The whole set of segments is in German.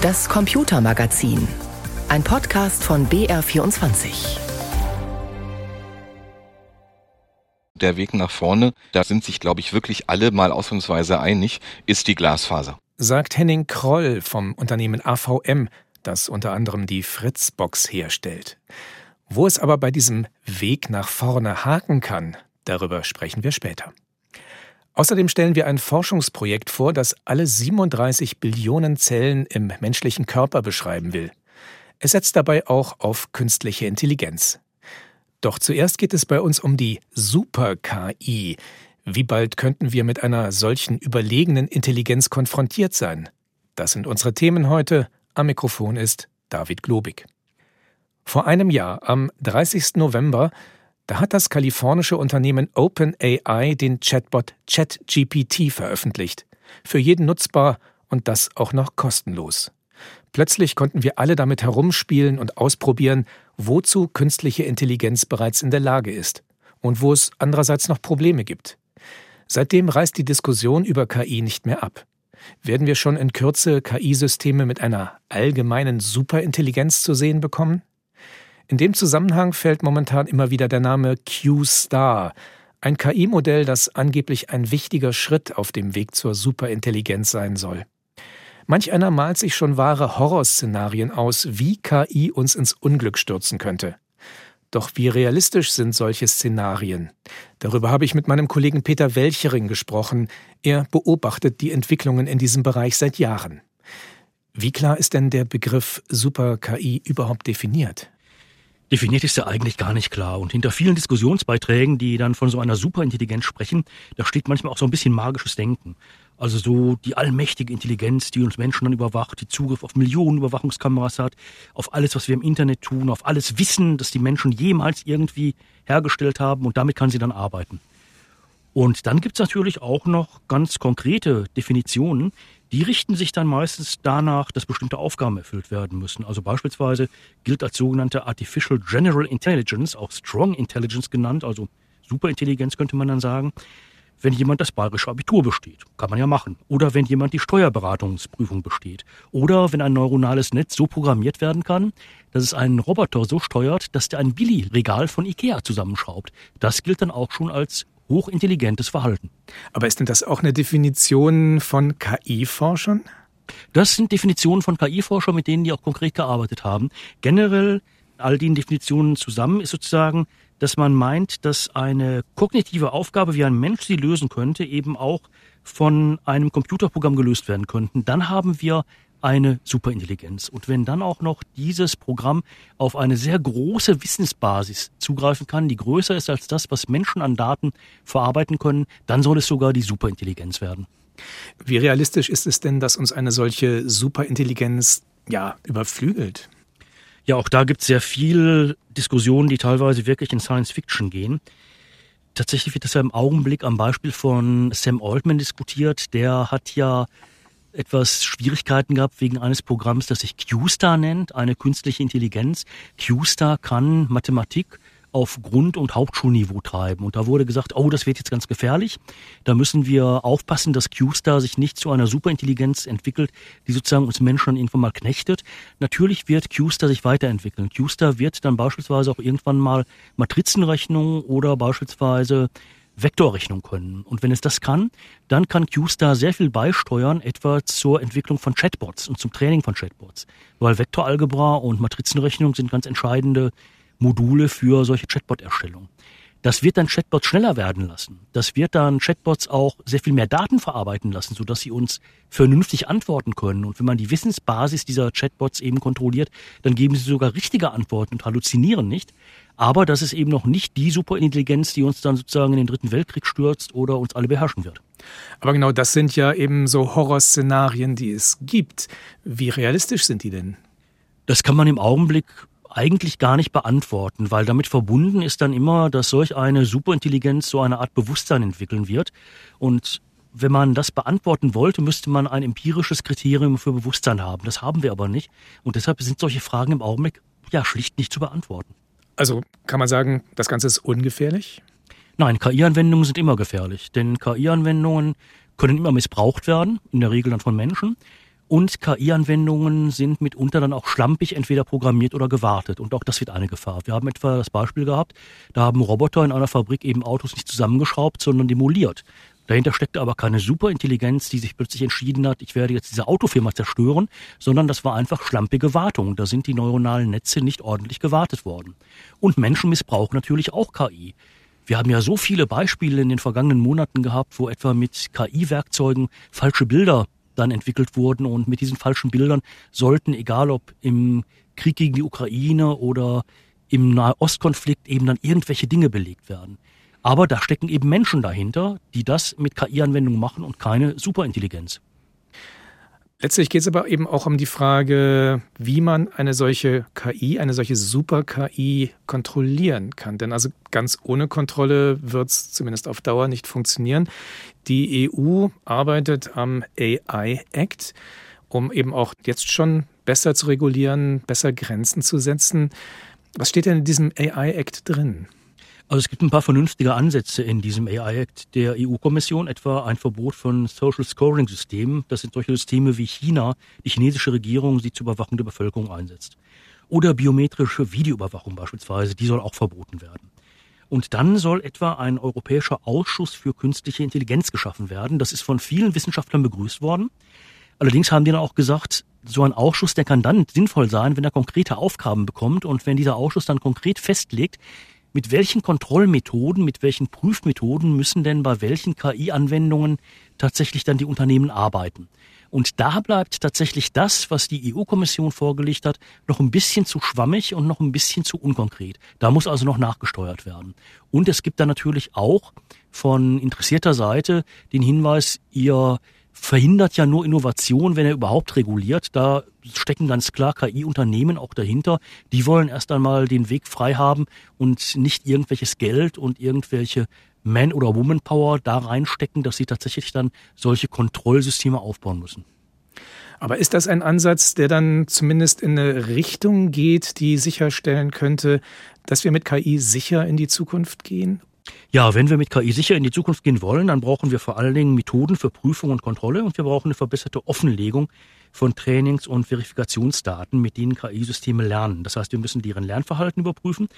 Das Computermagazin. Ein Podcast von BR24. Der Weg nach vorne, da sind sich, glaube ich, wirklich alle mal ausnahmsweise einig, ist die Glasfaser. Sagt Henning Kroll vom Unternehmen AVM, das unter anderem die Fritzbox herstellt. Wo es aber bei diesem Weg nach vorne haken kann, darüber sprechen wir später. Außerdem stellen wir ein Forschungsprojekt vor, das alle 37 Billionen Zellen im menschlichen Körper beschreiben will. Es setzt dabei auch auf künstliche Intelligenz. Doch zuerst geht es bei uns um die Super-KI. Wie bald könnten wir mit einer solchen überlegenen Intelligenz konfrontiert sein? Das sind unsere Themen heute. Am Mikrofon ist David Globig. Vor einem Jahr, am 30. November, da hat das kalifornische Unternehmen OpenAI den Chatbot ChatGPT veröffentlicht. Für jeden nutzbar und das auch noch kostenlos. Plötzlich konnten wir alle damit herumspielen und ausprobieren, wozu künstliche Intelligenz bereits in der Lage ist und wo es andererseits noch Probleme gibt. Seitdem reißt die Diskussion über KI nicht mehr ab. Werden wir schon in Kürze KI-Systeme mit einer allgemeinen Superintelligenz zu sehen bekommen? In dem Zusammenhang fällt momentan immer wieder der Name Q-Star, ein KI-Modell, das angeblich ein wichtiger Schritt auf dem Weg zur Superintelligenz sein soll. Manch einer malt sich schon wahre Horrorszenarien aus, wie KI uns ins Unglück stürzen könnte. Doch wie realistisch sind solche Szenarien? Darüber habe ich mit meinem Kollegen Peter Welchering gesprochen. Er beobachtet die Entwicklungen in diesem Bereich seit Jahren. Wie klar ist denn der Begriff Super-KI überhaupt definiert? Definiert ist er eigentlich gar nicht klar. Und hinter vielen Diskussionsbeiträgen, die dann von so einer Superintelligenz sprechen, da steht manchmal auch so ein bisschen magisches Denken. Also so die allmächtige Intelligenz, die uns Menschen dann überwacht, die Zugriff auf Millionen Überwachungskameras hat, auf alles, was wir im Internet tun, auf alles Wissen, das die Menschen jemals irgendwie hergestellt haben und damit kann sie dann arbeiten. Und dann gibt's natürlich auch noch ganz konkrete Definitionen, die richten sich dann meistens danach, dass bestimmte Aufgaben erfüllt werden müssen. Also beispielsweise gilt als sogenannte Artificial General Intelligence, auch Strong Intelligence genannt, also Superintelligenz könnte man dann sagen, wenn jemand das bayerische Abitur besteht. Kann man ja machen. Oder wenn jemand die Steuerberatungsprüfung besteht. Oder wenn ein neuronales Netz so programmiert werden kann, dass es einen Roboter so steuert, dass der ein Billy-Regal von Ikea zusammenschraubt. Das gilt dann auch schon als hochintelligentes Verhalten. Aber ist denn das auch eine Definition von KI-Forschern? Das sind Definitionen von KI-Forschern, mit denen die auch konkret gearbeitet haben. Generell all den Definitionen zusammen ist sozusagen, dass man meint, dass eine kognitive Aufgabe, wie ein Mensch sie lösen könnte, eben auch von einem Computerprogramm gelöst werden könnten. Dann haben wir eine Superintelligenz. Und wenn dann auch noch dieses Programm auf eine sehr große Wissensbasis zugreifen kann, die größer ist als das, was Menschen an Daten verarbeiten können, dann soll es sogar die Superintelligenz werden. Wie realistisch ist es denn, dass uns eine solche Superintelligenz ja überflügelt? Ja, auch da gibt es sehr viel Diskussionen, die teilweise wirklich in Science Fiction gehen. Tatsächlich wird das ja im Augenblick am Beispiel von Sam Altman diskutiert. Der hat ja etwas Schwierigkeiten gehabt wegen eines Programms, das sich QStar nennt, eine künstliche Intelligenz. QStar kann Mathematik auf Grund- und Hauptschulniveau treiben. Und da wurde gesagt, oh, das wird jetzt ganz gefährlich. Da müssen wir aufpassen, dass QStar sich nicht zu einer Superintelligenz entwickelt, die sozusagen uns Menschen irgendwann mal knechtet. Natürlich wird QStar sich weiterentwickeln. QStar wird dann beispielsweise auch irgendwann mal Matrizenrechnungen oder beispielsweise Vektorrechnung können. Und wenn es das kann, dann kann QStar sehr viel beisteuern, etwa zur Entwicklung von Chatbots und zum Training von Chatbots. Weil Vektoralgebra und Matrizenrechnung sind ganz entscheidende Module für solche Chatbot-Erstellung. Das wird dann Chatbots schneller werden lassen. Das wird dann Chatbots auch sehr viel mehr Daten verarbeiten lassen, sodass sie uns vernünftig antworten können. Und wenn man die Wissensbasis dieser Chatbots eben kontrolliert, dann geben sie sogar richtige Antworten und halluzinieren nicht. Aber das ist eben noch nicht die Superintelligenz, die uns dann sozusagen in den Dritten Weltkrieg stürzt oder uns alle beherrschen wird. Aber genau das sind ja eben so Horrorszenarien, die es gibt. Wie realistisch sind die denn? Das kann man im Augenblick eigentlich gar nicht beantworten, weil damit verbunden ist dann immer, dass solch eine Superintelligenz so eine Art Bewusstsein entwickeln wird. Und wenn man das beantworten wollte, müsste man ein empirisches Kriterium für Bewusstsein haben. Das haben wir aber nicht. Und deshalb sind solche Fragen im Augenblick ja schlicht nicht zu beantworten. Also kann man sagen, das Ganze ist ungefährlich? Nein, KI-Anwendungen sind immer gefährlich, denn KI-Anwendungen können immer missbraucht werden, in der Regel dann von Menschen. Und KI-Anwendungen sind mitunter dann auch schlampig entweder programmiert oder gewartet. Und auch das wird eine Gefahr. Wir haben etwa das Beispiel gehabt, da haben Roboter in einer Fabrik eben Autos nicht zusammengeschraubt, sondern demoliert. Dahinter steckte aber keine Superintelligenz, die sich plötzlich entschieden hat, ich werde jetzt diese Autofirma zerstören, sondern das war einfach schlampige Wartung. Da sind die neuronalen Netze nicht ordentlich gewartet worden. Und Menschen missbrauchen natürlich auch KI. Wir haben ja so viele Beispiele in den vergangenen Monaten gehabt, wo etwa mit KI-Werkzeugen falsche Bilder dann entwickelt wurden und mit diesen falschen Bildern sollten, egal ob im Krieg gegen die Ukraine oder im Nahostkonflikt eben dann irgendwelche Dinge belegt werden. Aber da stecken eben Menschen dahinter, die das mit KI-Anwendungen machen und keine Superintelligenz. Letztlich geht es aber eben auch um die Frage, wie man eine solche KI, eine solche Super-KI kontrollieren kann. Denn also ganz ohne Kontrolle wird es zumindest auf Dauer nicht funktionieren. Die EU arbeitet am AI Act, um eben auch jetzt schon besser zu regulieren, besser Grenzen zu setzen. Was steht denn in diesem AI Act drin? Also es gibt ein paar vernünftige Ansätze in diesem AI-Act der EU-Kommission, etwa ein Verbot von Social Scoring-Systemen. Das sind solche Systeme wie China, die chinesische Regierung sie zur Überwachung der Bevölkerung einsetzt. Oder biometrische Videoüberwachung beispielsweise, die soll auch verboten werden. Und dann soll etwa ein europäischer Ausschuss für künstliche Intelligenz geschaffen werden. Das ist von vielen Wissenschaftlern begrüßt worden. Allerdings haben die dann auch gesagt, so ein Ausschuss, der kann dann sinnvoll sein, wenn er konkrete Aufgaben bekommt und wenn dieser Ausschuss dann konkret festlegt, mit welchen Kontrollmethoden, mit welchen Prüfmethoden müssen denn bei welchen KI-Anwendungen tatsächlich dann die Unternehmen arbeiten. Und da bleibt tatsächlich das, was die EU-Kommission vorgelegt hat, noch ein bisschen zu schwammig und noch ein bisschen zu unkonkret. Da muss also noch nachgesteuert werden. Und es gibt da natürlich auch von interessierter Seite den Hinweis, ihr verhindert ja nur Innovation, wenn er überhaupt reguliert. Da stecken ganz klar KI-Unternehmen auch dahinter. Die wollen erst einmal den Weg frei haben und nicht irgendwelches Geld und irgendwelche Man- oder Woman-Power da reinstecken, dass sie tatsächlich dann solche Kontrollsysteme aufbauen müssen. Aber ist das ein Ansatz, der dann zumindest in eine Richtung geht, die sicherstellen könnte, dass wir mit KI sicher in die Zukunft gehen? Ja, wenn wir mit KI sicher in die Zukunft gehen wollen, dann brauchen wir vor allen Dingen Methoden für Prüfung und Kontrolle und wir brauchen eine verbesserte Offenlegung von Trainings- und Verifikationsdaten, mit denen KI-Systeme lernen. Das heißt, wir müssen deren Lernverhalten überprüfen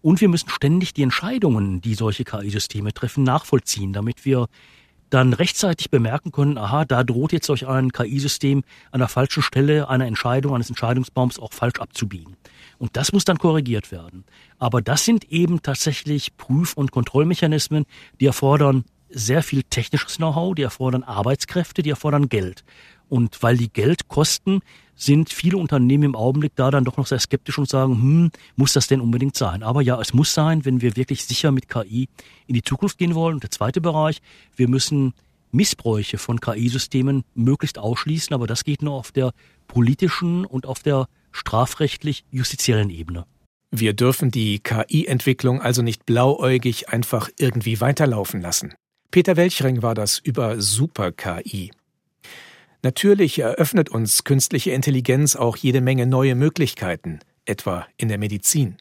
und wir müssen ständig die Entscheidungen, die solche KI-Systeme treffen, nachvollziehen, damit wir dann rechtzeitig bemerken können, aha, da droht jetzt durch ein KI-System an der falschen Stelle einer Entscheidung, eines Entscheidungsbaums auch falsch abzubiegen. Und das muss dann korrigiert werden. Aber das sind eben tatsächlich Prüf- und Kontrollmechanismen, die erfordern sehr viel technisches Know-how, die erfordern Arbeitskräfte, die erfordern Geld. Und weil die Geld kosten, sind viele Unternehmen im Augenblick da dann doch noch sehr skeptisch und sagen, hm, muss das denn unbedingt sein? Aber ja, es muss sein, wenn wir wirklich sicher mit KI in die Zukunft gehen wollen. Und der zweite Bereich, wir müssen Missbräuche von KI-Systemen möglichst ausschließen, aber das geht nur auf der politischen und auf der strafrechtlich-justiziellen Ebene. Wir dürfen die KI-Entwicklung also nicht blauäugig einfach irgendwie weiterlaufen lassen. Peter Welchring war das über Super-KI. Natürlich eröffnet uns künstliche Intelligenz auch jede Menge neue Möglichkeiten, etwa in der Medizin.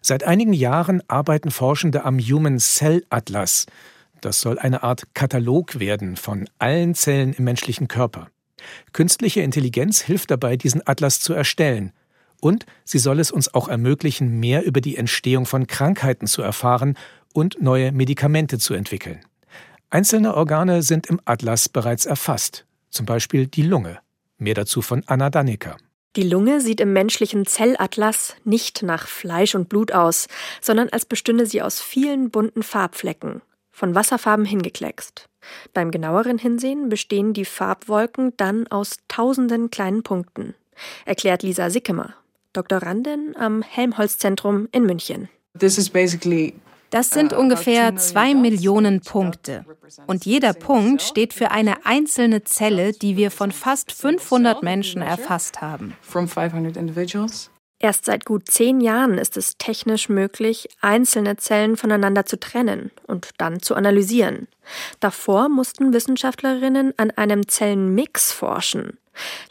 Seit einigen Jahren arbeiten Forschende am Human Cell Atlas. Das soll eine Art Katalog werden von allen Zellen im menschlichen Körper. Künstliche Intelligenz hilft dabei, diesen Atlas zu erstellen. Und sie soll es uns auch ermöglichen, mehr über die Entstehung von Krankheiten zu erfahren und neue Medikamente zu entwickeln. Einzelne Organe sind im Atlas bereits erfasst zum Beispiel die Lunge. Mehr dazu von Anna Dannecker. Die Lunge sieht im menschlichen Zellatlas nicht nach Fleisch und Blut aus, sondern als bestünde sie aus vielen bunten Farbflecken, von Wasserfarben hingekleckst. Beim genaueren Hinsehen bestehen die Farbwolken dann aus tausenden kleinen Punkten, erklärt Lisa Sickemer, Doktorandin am Helmholtz-Zentrum in München. This is basically das sind ungefähr zwei Millionen Punkte. Und jeder Punkt steht für eine einzelne Zelle, die wir von fast 500 Menschen erfasst haben. Erst seit gut zehn Jahren ist es technisch möglich, einzelne Zellen voneinander zu trennen und dann zu analysieren. Davor mussten Wissenschaftlerinnen an einem Zellenmix forschen.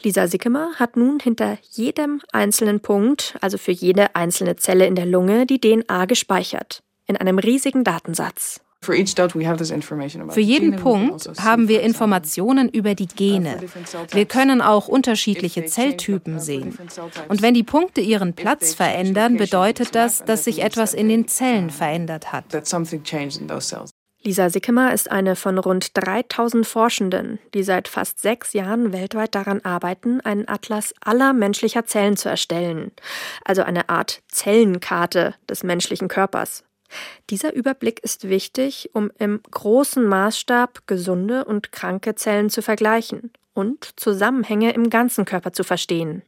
Lisa Sickemer hat nun hinter jedem einzelnen Punkt, also für jede einzelne Zelle in der Lunge, die DNA gespeichert in einem riesigen Datensatz. Für jeden Punkt also haben wir Informationen über die uh, Gene. Wir können auch unterschiedliche Zelltypen uh, sehen. Und wenn die Punkte ihren Platz verändern, bedeutet das, dass sich etwas in den Zellen verändert hat. Lisa Sickemer ist eine von rund 3000 Forschenden, die seit fast sechs Jahren weltweit daran arbeiten, einen Atlas aller menschlicher Zellen zu erstellen. Also eine Art Zellenkarte des menschlichen Körpers. Dieser Überblick ist wichtig, um im großen Maßstab gesunde und kranke Zellen zu vergleichen und Zusammenhänge im ganzen Körper zu verstehen,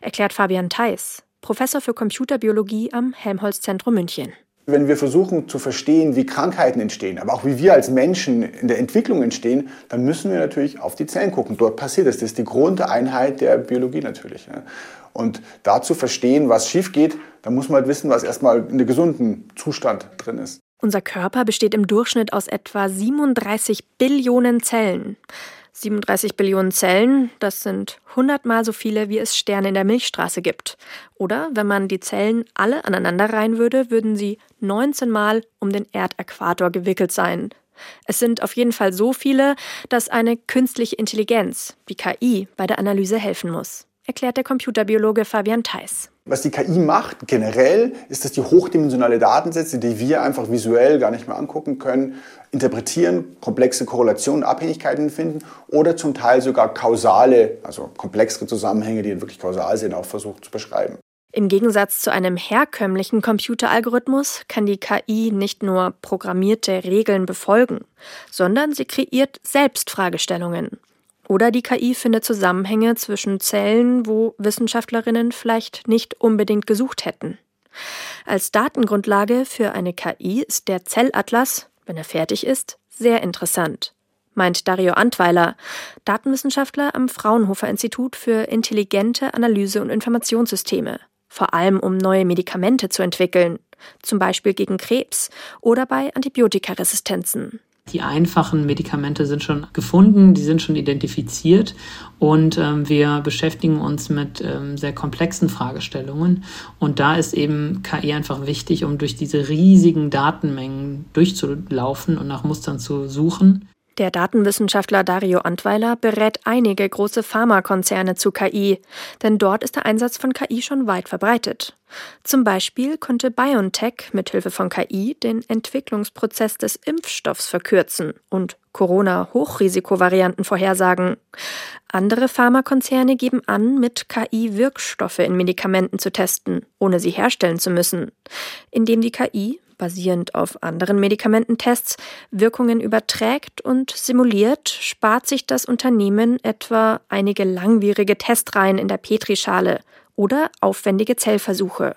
erklärt Fabian Theis, Professor für Computerbiologie am Helmholtz-Zentrum München wenn wir versuchen zu verstehen, wie Krankheiten entstehen, aber auch wie wir als Menschen in der Entwicklung entstehen, dann müssen wir natürlich auf die Zellen gucken. Dort passiert es. Das ist die Grundeinheit der Biologie natürlich. Und dazu verstehen, was schief geht, dann muss man halt wissen, was erstmal in einem gesunden Zustand drin ist. Unser Körper besteht im Durchschnitt aus etwa 37 Billionen Zellen. 37 Billionen Zellen, das sind 100 mal so viele, wie es Sterne in der Milchstraße gibt. Oder wenn man die Zellen alle aneinander reihen würde, würden sie 19 mal um den Erdäquator gewickelt sein. Es sind auf jeden Fall so viele, dass eine künstliche Intelligenz, wie KI, bei der Analyse helfen muss erklärt der Computerbiologe Fabian Theis. Was die KI macht generell, ist, dass die hochdimensionale Datensätze, die wir einfach visuell gar nicht mehr angucken können, interpretieren, komplexe Korrelationen, Abhängigkeiten finden oder zum Teil sogar kausale, also komplexere Zusammenhänge, die wirklich kausal sind, auch versucht zu beschreiben. Im Gegensatz zu einem herkömmlichen Computeralgorithmus kann die KI nicht nur programmierte Regeln befolgen, sondern sie kreiert selbst Fragestellungen. Oder die KI findet Zusammenhänge zwischen Zellen, wo Wissenschaftlerinnen vielleicht nicht unbedingt gesucht hätten. Als Datengrundlage für eine KI ist der Zellatlas, wenn er fertig ist, sehr interessant, meint Dario Antweiler, Datenwissenschaftler am Fraunhofer Institut für intelligente Analyse und Informationssysteme, vor allem um neue Medikamente zu entwickeln, zum Beispiel gegen Krebs oder bei Antibiotikaresistenzen. Die einfachen Medikamente sind schon gefunden, die sind schon identifiziert und ähm, wir beschäftigen uns mit ähm, sehr komplexen Fragestellungen. Und da ist eben KI einfach wichtig, um durch diese riesigen Datenmengen durchzulaufen und nach Mustern zu suchen. Der Datenwissenschaftler Dario Antweiler berät einige große Pharmakonzerne zu KI, denn dort ist der Einsatz von KI schon weit verbreitet. Zum Beispiel konnte BioNTech mithilfe von KI den Entwicklungsprozess des Impfstoffs verkürzen und Corona-Hochrisikovarianten vorhersagen. Andere Pharmakonzerne geben an, mit KI Wirkstoffe in Medikamenten zu testen, ohne sie herstellen zu müssen, indem die KI basierend auf anderen Medikamententests, Wirkungen überträgt und simuliert, spart sich das Unternehmen etwa einige langwierige Testreihen in der Petrischale oder aufwendige Zellversuche.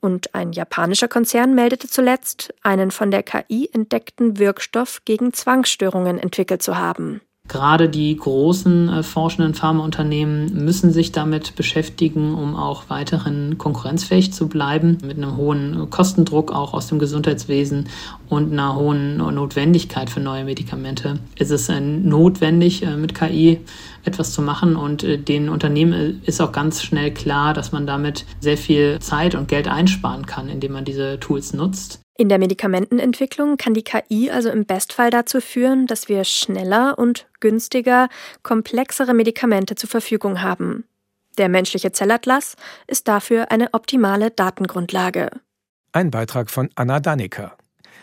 Und ein japanischer Konzern meldete zuletzt, einen von der KI entdeckten Wirkstoff gegen Zwangsstörungen entwickelt zu haben. Gerade die großen äh, forschenden Pharmaunternehmen müssen sich damit beschäftigen, um auch weiterhin konkurrenzfähig zu bleiben, mit einem hohen Kostendruck auch aus dem Gesundheitswesen und einer hohen Notwendigkeit für neue Medikamente. Es ist äh, notwendig, äh, mit KI etwas zu machen und äh, den Unternehmen ist auch ganz schnell klar, dass man damit sehr viel Zeit und Geld einsparen kann, indem man diese Tools nutzt. In der Medikamentenentwicklung kann die KI also im Bestfall dazu führen, dass wir schneller und günstiger komplexere Medikamente zur Verfügung haben. Der menschliche Zellatlas ist dafür eine optimale Datengrundlage. Ein Beitrag von Anna Dannecker.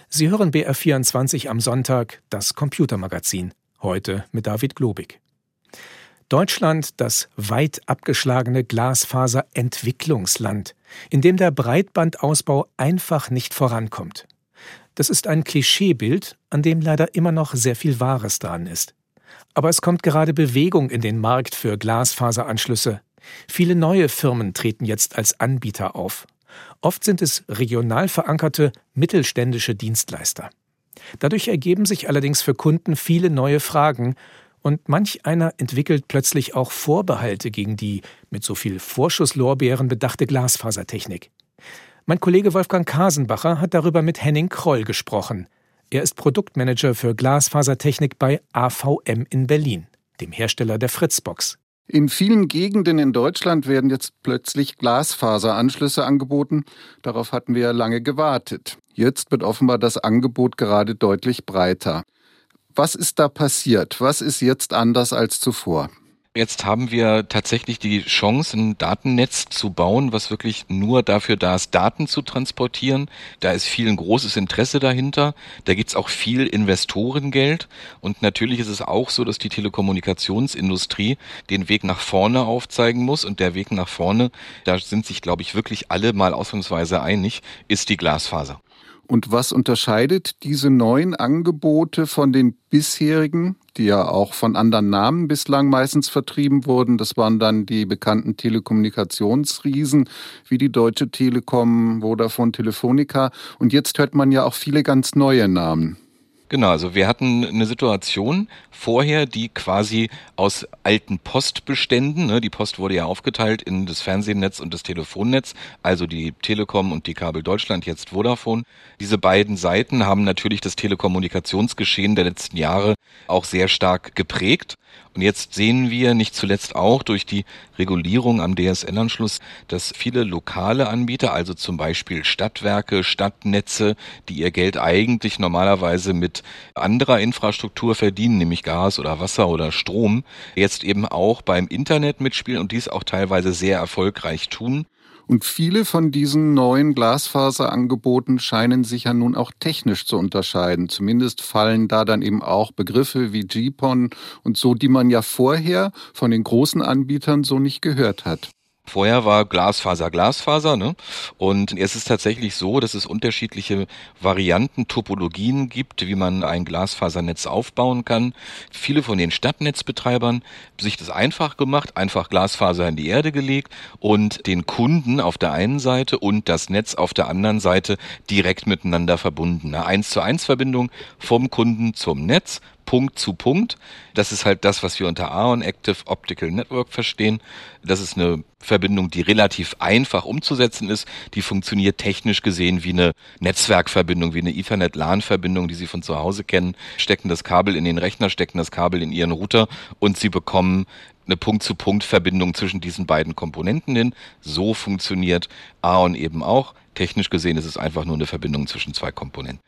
Sie hören BR24 am Sonntag, das Computermagazin. Heute mit David Globig. Deutschland das weit abgeschlagene Glasfaserentwicklungsland, in dem der Breitbandausbau einfach nicht vorankommt. Das ist ein Klischeebild, an dem leider immer noch sehr viel Wahres dran ist. Aber es kommt gerade Bewegung in den Markt für Glasfaseranschlüsse. Viele neue Firmen treten jetzt als Anbieter auf. Oft sind es regional verankerte mittelständische Dienstleister. Dadurch ergeben sich allerdings für Kunden viele neue Fragen und manch einer entwickelt plötzlich auch Vorbehalte gegen die mit so viel Vorschusslorbeeren bedachte Glasfasertechnik. Mein Kollege Wolfgang Kasenbacher hat darüber mit Henning Kroll gesprochen. Er ist Produktmanager für Glasfasertechnik bei AVM in Berlin, dem Hersteller der Fritzbox. In vielen Gegenden in Deutschland werden jetzt plötzlich Glasfaseranschlüsse angeboten. Darauf hatten wir lange gewartet. Jetzt wird offenbar das Angebot gerade deutlich breiter. Was ist da passiert? Was ist jetzt anders als zuvor? Jetzt haben wir tatsächlich die Chance, ein Datennetz zu bauen, was wirklich nur dafür da ist, Daten zu transportieren. Da ist viel ein großes Interesse dahinter. Da gibt's auch viel Investorengeld. Und natürlich ist es auch so, dass die Telekommunikationsindustrie den Weg nach vorne aufzeigen muss. Und der Weg nach vorne, da sind sich, glaube ich, wirklich alle mal ausnahmsweise einig, ist die Glasfaser. Und was unterscheidet diese neuen Angebote von den bisherigen, die ja auch von anderen Namen bislang meistens vertrieben wurden? Das waren dann die bekannten Telekommunikationsriesen wie die Deutsche Telekom, Vodafone, Telefonica. Und jetzt hört man ja auch viele ganz neue Namen. Genau, also wir hatten eine Situation vorher, die quasi aus alten Postbeständen, ne, die Post wurde ja aufgeteilt in das Fernsehnetz und das Telefonnetz, also die Telekom und die Kabel Deutschland, jetzt Vodafone. Diese beiden Seiten haben natürlich das Telekommunikationsgeschehen der letzten Jahre auch sehr stark geprägt. Und jetzt sehen wir nicht zuletzt auch durch die Regulierung am DSL-Anschluss, dass viele lokale Anbieter, also zum Beispiel Stadtwerke, Stadtnetze, die ihr Geld eigentlich normalerweise mit anderer Infrastruktur verdienen, nämlich Gas oder Wasser oder Strom, jetzt eben auch beim Internet mitspielen und dies auch teilweise sehr erfolgreich tun. Und viele von diesen neuen Glasfaserangeboten scheinen sich ja nun auch technisch zu unterscheiden. Zumindest fallen da dann eben auch Begriffe wie GPON und so, die man ja vorher von den großen Anbietern so nicht gehört hat. Vorher war Glasfaser Glasfaser, ne? Und es ist tatsächlich so, dass es unterschiedliche Varianten, Topologien gibt, wie man ein Glasfasernetz aufbauen kann. Viele von den Stadtnetzbetreibern sich das einfach gemacht, einfach Glasfaser in die Erde gelegt und den Kunden auf der einen Seite und das Netz auf der anderen Seite direkt miteinander verbunden. Eine 1 zu 1 Verbindung vom Kunden zum Netz Punkt zu Punkt. Das ist halt das, was wir unter AON Active Optical Network verstehen. Das ist eine Verbindung, die relativ einfach umzusetzen ist. Die funktioniert technisch gesehen wie eine Netzwerkverbindung, wie eine Ethernet-LAN-Verbindung, die Sie von zu Hause kennen. Stecken das Kabel in den Rechner, stecken das Kabel in Ihren Router und Sie bekommen eine Punkt-zu-Punkt-Verbindung zwischen diesen beiden Komponenten hin. So funktioniert AON eben auch. Technisch gesehen ist es einfach nur eine Verbindung zwischen zwei Komponenten.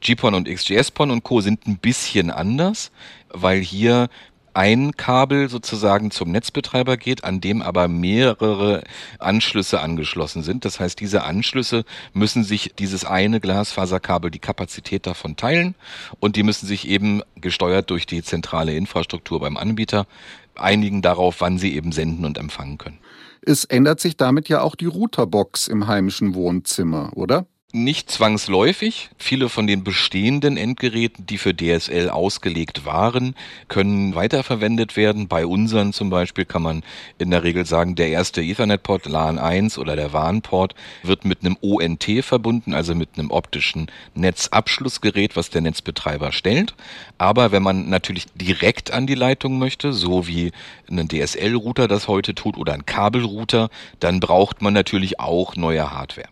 GPON und XGS-PON und Co. sind ein bisschen anders, weil hier ein Kabel sozusagen zum Netzbetreiber geht, an dem aber mehrere Anschlüsse angeschlossen sind. Das heißt, diese Anschlüsse müssen sich dieses eine Glasfaserkabel die Kapazität davon teilen und die müssen sich eben gesteuert durch die zentrale Infrastruktur beim Anbieter einigen darauf, wann sie eben senden und empfangen können. Es ändert sich damit ja auch die Routerbox im heimischen Wohnzimmer, oder? Nicht zwangsläufig. Viele von den bestehenden Endgeräten, die für DSL ausgelegt waren, können weiterverwendet werden. Bei unseren zum Beispiel kann man in der Regel sagen, der erste Ethernet-Port LAN 1 oder der WAN-Port wird mit einem ONT verbunden, also mit einem optischen Netzabschlussgerät, was der Netzbetreiber stellt. Aber wenn man natürlich direkt an die Leitung möchte, so wie ein DSL-Router das heute tut oder ein Kabelrouter, dann braucht man natürlich auch neue Hardware.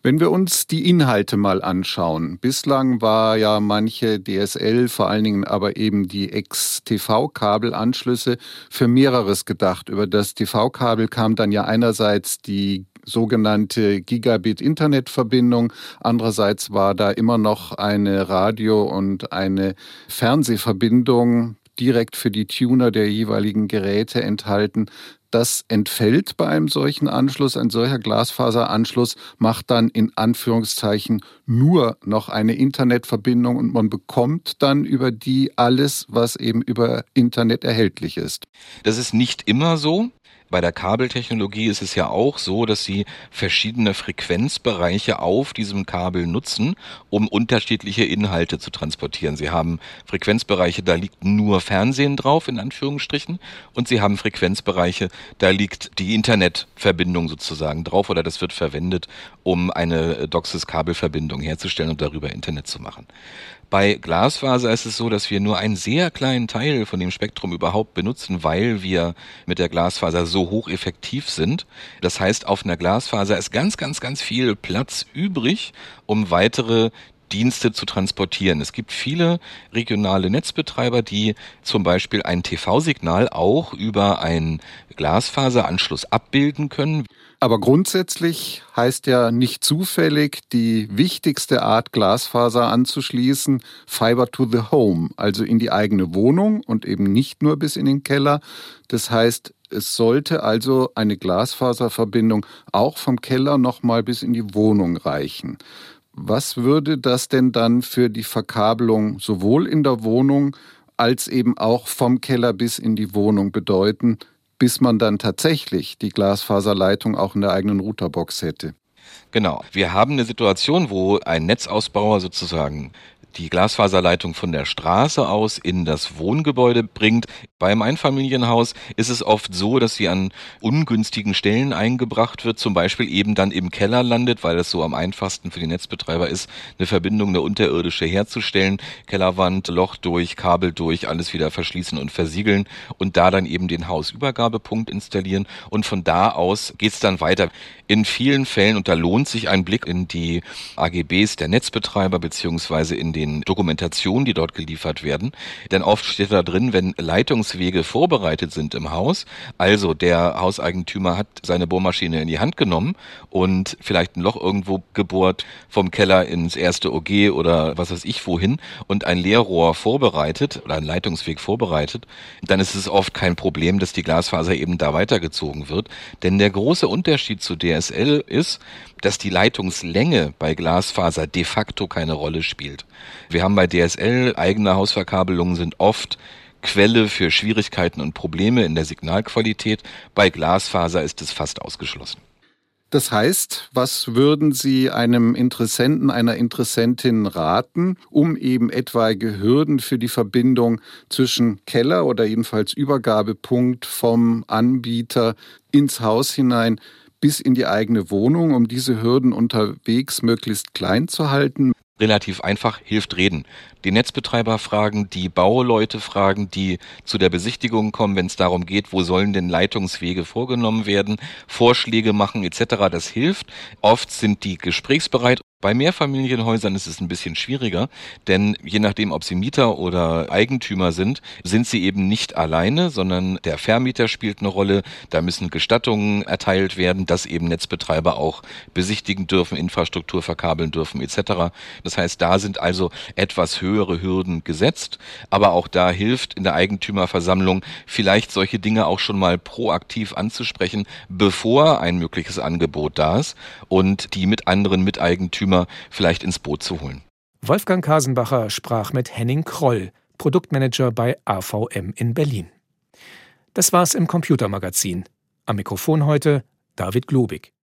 Wenn wir uns die Inhalte mal anschauen, bislang war ja manche DSL, vor allen Dingen aber eben die Ex-TV-Kabelanschlüsse für mehreres gedacht. Über das TV-Kabel kam dann ja einerseits die sogenannte Gigabit-Internetverbindung. Andererseits war da immer noch eine Radio- und eine Fernsehverbindung direkt für die Tuner der jeweiligen Geräte enthalten das entfällt bei einem solchen Anschluss. Ein solcher Glasfaseranschluss macht dann in Anführungszeichen nur noch eine Internetverbindung und man bekommt dann über die alles, was eben über Internet erhältlich ist. Das ist nicht immer so. Bei der Kabeltechnologie ist es ja auch so, dass sie verschiedene Frequenzbereiche auf diesem Kabel nutzen, um unterschiedliche Inhalte zu transportieren. Sie haben Frequenzbereiche, da liegt nur Fernsehen drauf, in Anführungsstrichen, und sie haben Frequenzbereiche, da liegt die Internetverbindung sozusagen drauf oder das wird verwendet, um eine DOCSIS-Kabelverbindung herzustellen und darüber Internet zu machen. Bei Glasfaser ist es so, dass wir nur einen sehr kleinen Teil von dem Spektrum überhaupt benutzen, weil wir mit der Glasfaser so hocheffektiv sind. Das heißt, auf einer Glasfaser ist ganz, ganz, ganz viel Platz übrig, um weitere Dienste zu transportieren. Es gibt viele regionale Netzbetreiber, die zum Beispiel ein TV-Signal auch über einen Glasfaseranschluss abbilden können. Aber grundsätzlich heißt ja nicht zufällig die wichtigste Art, Glasfaser anzuschließen, Fiber to the Home, also in die eigene Wohnung und eben nicht nur bis in den Keller. Das heißt, es sollte also eine Glasfaserverbindung auch vom Keller nochmal bis in die Wohnung reichen. Was würde das denn dann für die Verkabelung sowohl in der Wohnung als eben auch vom Keller bis in die Wohnung bedeuten? Bis man dann tatsächlich die Glasfaserleitung auch in der eigenen Routerbox hätte. Genau. Wir haben eine Situation, wo ein Netzausbauer sozusagen die Glasfaserleitung von der Straße aus in das Wohngebäude bringt. Beim Einfamilienhaus ist es oft so, dass sie an ungünstigen Stellen eingebracht wird, zum Beispiel eben dann im Keller landet, weil es so am einfachsten für die Netzbetreiber ist, eine Verbindung, eine unterirdische herzustellen. Kellerwand, Loch durch, Kabel durch, alles wieder verschließen und versiegeln und da dann eben den Hausübergabepunkt installieren und von da aus geht's dann weiter. In vielen Fällen, und da lohnt sich ein Blick in die AGBs der Netzbetreiber beziehungsweise in den Dokumentationen, die dort geliefert werden. Denn oft steht da drin, wenn Leitungswege vorbereitet sind im Haus, also der Hauseigentümer hat seine Bohrmaschine in die Hand genommen und vielleicht ein Loch irgendwo gebohrt vom Keller ins erste OG oder was weiß ich wohin und ein Leerrohr vorbereitet oder ein Leitungsweg vorbereitet, dann ist es oft kein Problem, dass die Glasfaser eben da weitergezogen wird. Denn der große Unterschied zu DSL ist, dass die Leitungslänge bei Glasfaser de facto keine Rolle spielt. Wir haben bei DSL eigene Hausverkabelungen sind oft Quelle für Schwierigkeiten und Probleme in der Signalqualität. Bei Glasfaser ist es fast ausgeschlossen. Das heißt, was würden Sie einem Interessenten, einer Interessentin raten, um eben etwaige Hürden für die Verbindung zwischen Keller oder jedenfalls Übergabepunkt vom Anbieter ins Haus hinein bis in die eigene Wohnung, um diese Hürden unterwegs möglichst klein zu halten? Relativ einfach hilft reden. Die Netzbetreiber fragen, die Bauleute fragen, die zu der Besichtigung kommen, wenn es darum geht, wo sollen denn Leitungswege vorgenommen werden, Vorschläge machen etc. Das hilft. Oft sind die gesprächsbereit bei Mehrfamilienhäusern ist es ein bisschen schwieriger, denn je nachdem, ob sie Mieter oder Eigentümer sind, sind sie eben nicht alleine, sondern der Vermieter spielt eine Rolle. Da müssen Gestattungen erteilt werden, dass eben Netzbetreiber auch besichtigen dürfen, Infrastruktur verkabeln dürfen etc. Das heißt, da sind also etwas höhere Hürden gesetzt, aber auch da hilft in der Eigentümerversammlung vielleicht solche Dinge auch schon mal proaktiv anzusprechen, bevor ein mögliches Angebot da ist und die mit anderen Miteigentümern Eigentümer vielleicht ins Boot zu holen. Wolfgang Kasenbacher sprach mit Henning Kroll, Produktmanager bei AVM in Berlin. Das war's im Computermagazin. Am Mikrofon heute David Globig.